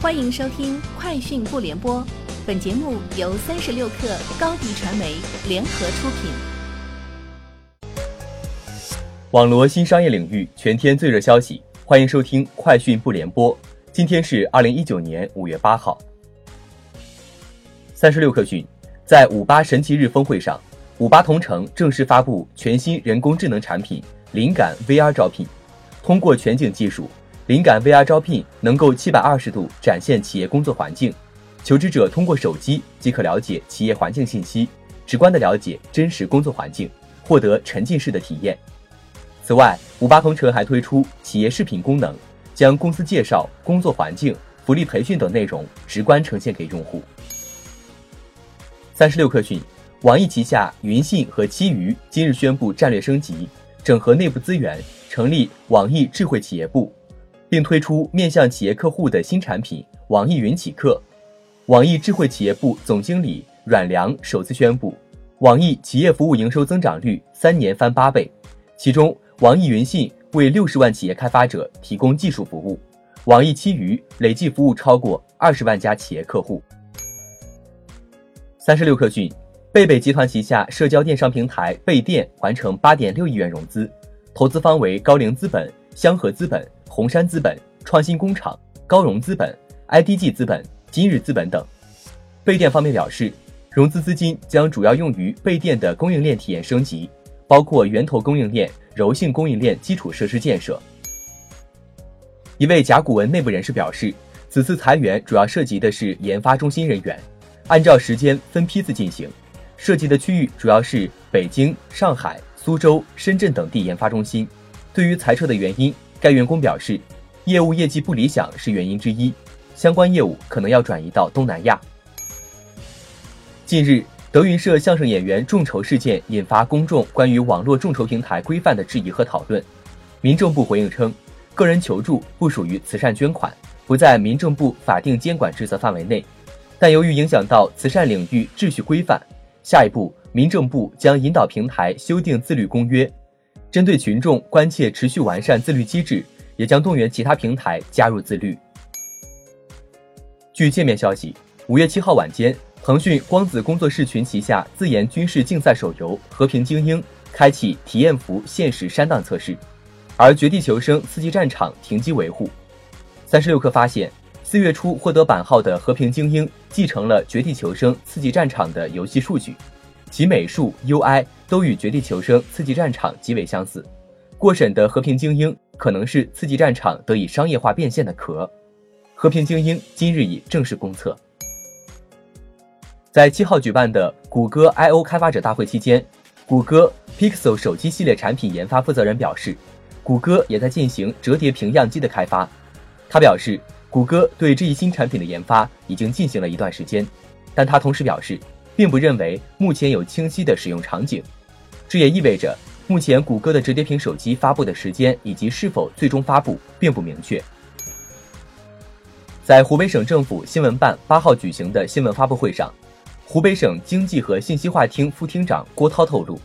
欢迎收听《快讯不联播》，本节目由三十六克高低传媒联合出品。网罗新商业领域全天最热消息，欢迎收听《快讯不联播》。今天是二零一九年五月八号。三十六克讯，在五八神奇日峰会上，五八同城正式发布全新人工智能产品“灵感 VR 招聘”，通过全景技术。灵感 VR 招聘能够七百二十度展现企业工作环境，求职者通过手机即可了解企业环境信息，直观的了解真实工作环境，获得沉浸式的体验。此外，五八同城还推出企业视频功能，将公司介绍、工作环境、福利培训等内容直观呈现给用户。三十六氪讯，网易旗下云信和基娱今日宣布战略升级，整合内部资源，成立网易智慧企业部。并推出面向企业客户的新产品——网易云企客。网易智慧企业部总经理阮良首次宣布，网易企业服务营收增长率三年翻八倍。其中，网易云信为六十万企业开发者提供技术服务，网易基娱累计服务超过二十万家企业客户。三十六氪讯，贝贝集团旗下社交电商平台贝店完成八点六亿元融资，投资方为高瓴资本、香河资本。红杉资本、创新工厂、高融资本、IDG 资本、今日资本等。贝店方面表示，融资资金将主要用于贝店的供应链体验升级，包括源头供应链、柔性供应链基础设施建设。一位甲骨文内部人士表示，此次裁员主要涉及的是研发中心人员，按照时间分批次进行，涉及的区域主要是北京、上海、苏州、深圳等地研发中心。对于裁撤的原因，该员工表示，业务业绩不理想是原因之一，相关业务可能要转移到东南亚。近日，德云社相声演员众筹事件引发公众关于网络众筹平台规范的质疑和讨论。民政部回应称，个人求助不属于慈善捐款，不在民政部法定监管职责范围内，但由于影响到慈善领域秩序规范，下一步民政部将引导平台修订自律公约。针对群众关切持续完善自律机制，也将动员其他平台加入自律。据界面消息，五月七号晚间，腾讯光子工作室群旗下自研军事竞赛手游《和平精英》开启体验服限时删档测试，而《绝地求生：刺激战场》停机维护。三十六氪发现，四月初获得版号的《和平精英》继承了《绝地求生：刺激战场》的游戏数据。其美术、UI 都与《绝地求生：刺激战场》极为相似。过审的《和平精英》可能是《刺激战场》得以商业化变现的壳。《和平精英》今日已正式公测。在七号举办的谷歌 I/O 开发者大会期间，谷歌 Pixel 手机系列产品研发负责人表示，谷歌也在进行折叠屏样机的开发。他表示，谷歌对这一新产品的研发已经进行了一段时间，但他同时表示。并不认为目前有清晰的使用场景，这也意味着目前谷歌的折叠屏手机发布的时间以及是否最终发布并不明确。在湖北省政府新闻办八号举行的新闻发布会上，湖北省经济和信息化厅副厅长郭涛透露，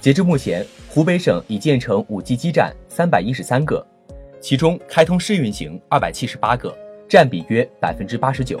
截至目前，湖北省已建成 5G 基站三百一十三个，其中开通试运行二百七十八个，占比约百分之八十九。